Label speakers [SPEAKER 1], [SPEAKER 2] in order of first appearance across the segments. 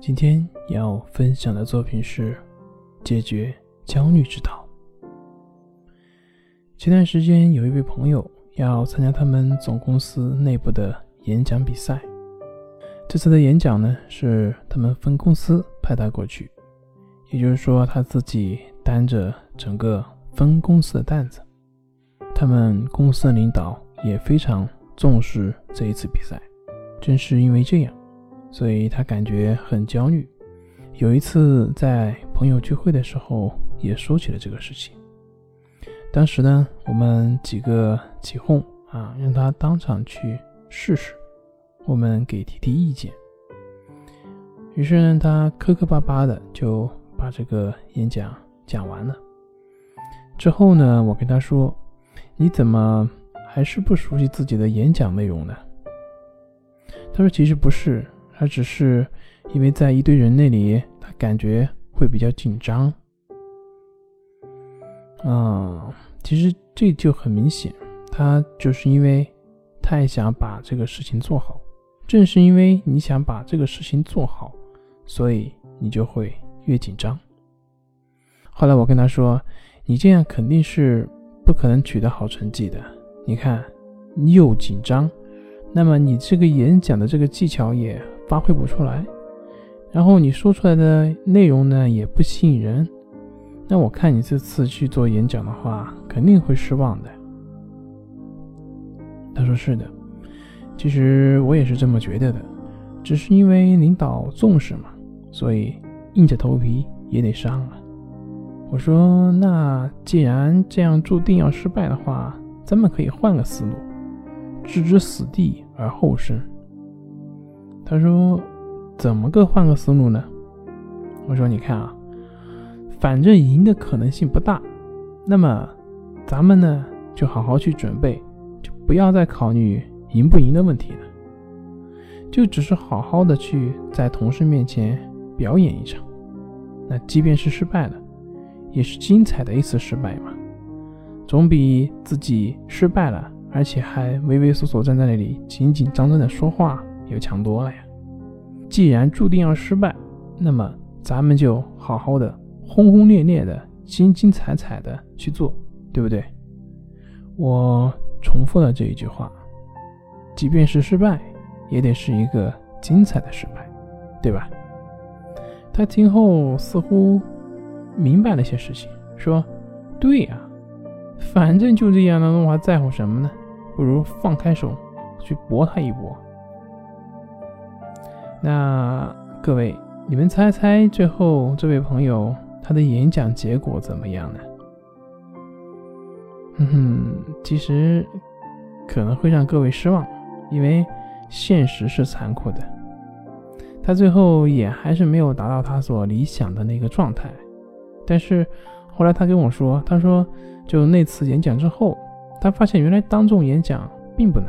[SPEAKER 1] 今天要分享的作品是解决焦虑之道。前段时间有一位朋友要参加他们总公司内部的演讲比赛，这次的演讲呢是他们分公司派他过去，也就是说他自己担着整个分公司的担子。他们公司的领导也非常重视这一次比赛，正是因为这样。所以他感觉很焦虑。有一次在朋友聚会的时候，也说起了这个事情。当时呢，我们几个起哄啊，让他当场去试试，我们给提提意见。于是呢，他磕磕巴巴的就把这个演讲讲完了。之后呢，我跟他说：“你怎么还是不熟悉自己的演讲内容呢？”他说：“其实不是。”他只是因为在一堆人那里，他感觉会比较紧张。啊，其实这就很明显，他就是因为太想把这个事情做好。正是因为你想把这个事情做好，所以你就会越紧张。后来我跟他说：“你这样肯定是不可能取得好成绩的。你看，又紧张，那么你这个演讲的这个技巧也……”发挥不出来，然后你说出来的内容呢也不吸引人，那我看你这次去做演讲的话，肯定会失望的。他说是的，其实我也是这么觉得的，只是因为领导重视嘛，所以硬着头皮也得上了。我说那既然这样注定要失败的话，咱们可以换个思路，置之死地而后生。他说：“怎么个换个思路呢？”我说：“你看啊，反正赢的可能性不大，那么咱们呢就好好去准备，就不要再考虑赢不赢的问题了，就只是好好的去在同事面前表演一场。那即便是失败了，也是精彩的一次失败嘛，总比自己失败了而且还畏畏缩缩站在那里紧紧张张的说话。”又强多了呀！既然注定要失败，那么咱们就好好的、轰轰烈烈的、精精彩彩的去做，对不对？我重复了这一句话：即便是失败，也得是一个精彩的失败，对吧？他听后似乎明白了些事情，说：“对呀，反正就这样了，我还在乎什么呢？不如放开手去搏他一搏。”那各位，你们猜猜最后这位朋友他的演讲结果怎么样呢？哼哼，其实可能会让各位失望，因为现实是残酷的。他最后也还是没有达到他所理想的那个状态。但是后来他跟我说，他说就那次演讲之后，他发现原来当众演讲并不难，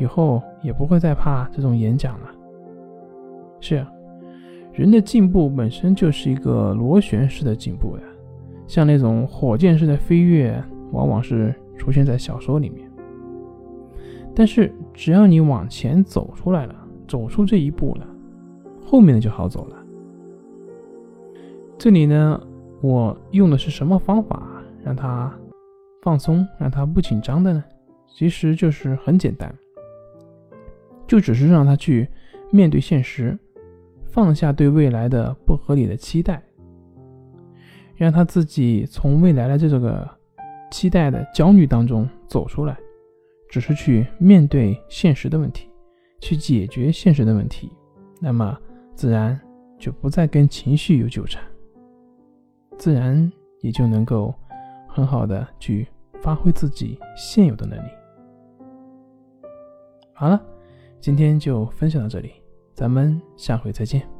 [SPEAKER 1] 以后也不会再怕这种演讲了。是啊，人的进步本身就是一个螺旋式的进步呀，像那种火箭式的飞跃，往往是出现在小说里面。但是只要你往前走出来了，走出这一步了，后面的就好走了。这里呢，我用的是什么方法让他放松，让他不紧张的呢？其实就是很简单，就只是让他去面对现实。放下对未来的不合理的期待，让他自己从未来的这个期待的焦虑当中走出来，只是去面对现实的问题，去解决现实的问题，那么自然就不再跟情绪有纠缠，自然也就能够很好的去发挥自己现有的能力。好了，今天就分享到这里，咱们下回再见。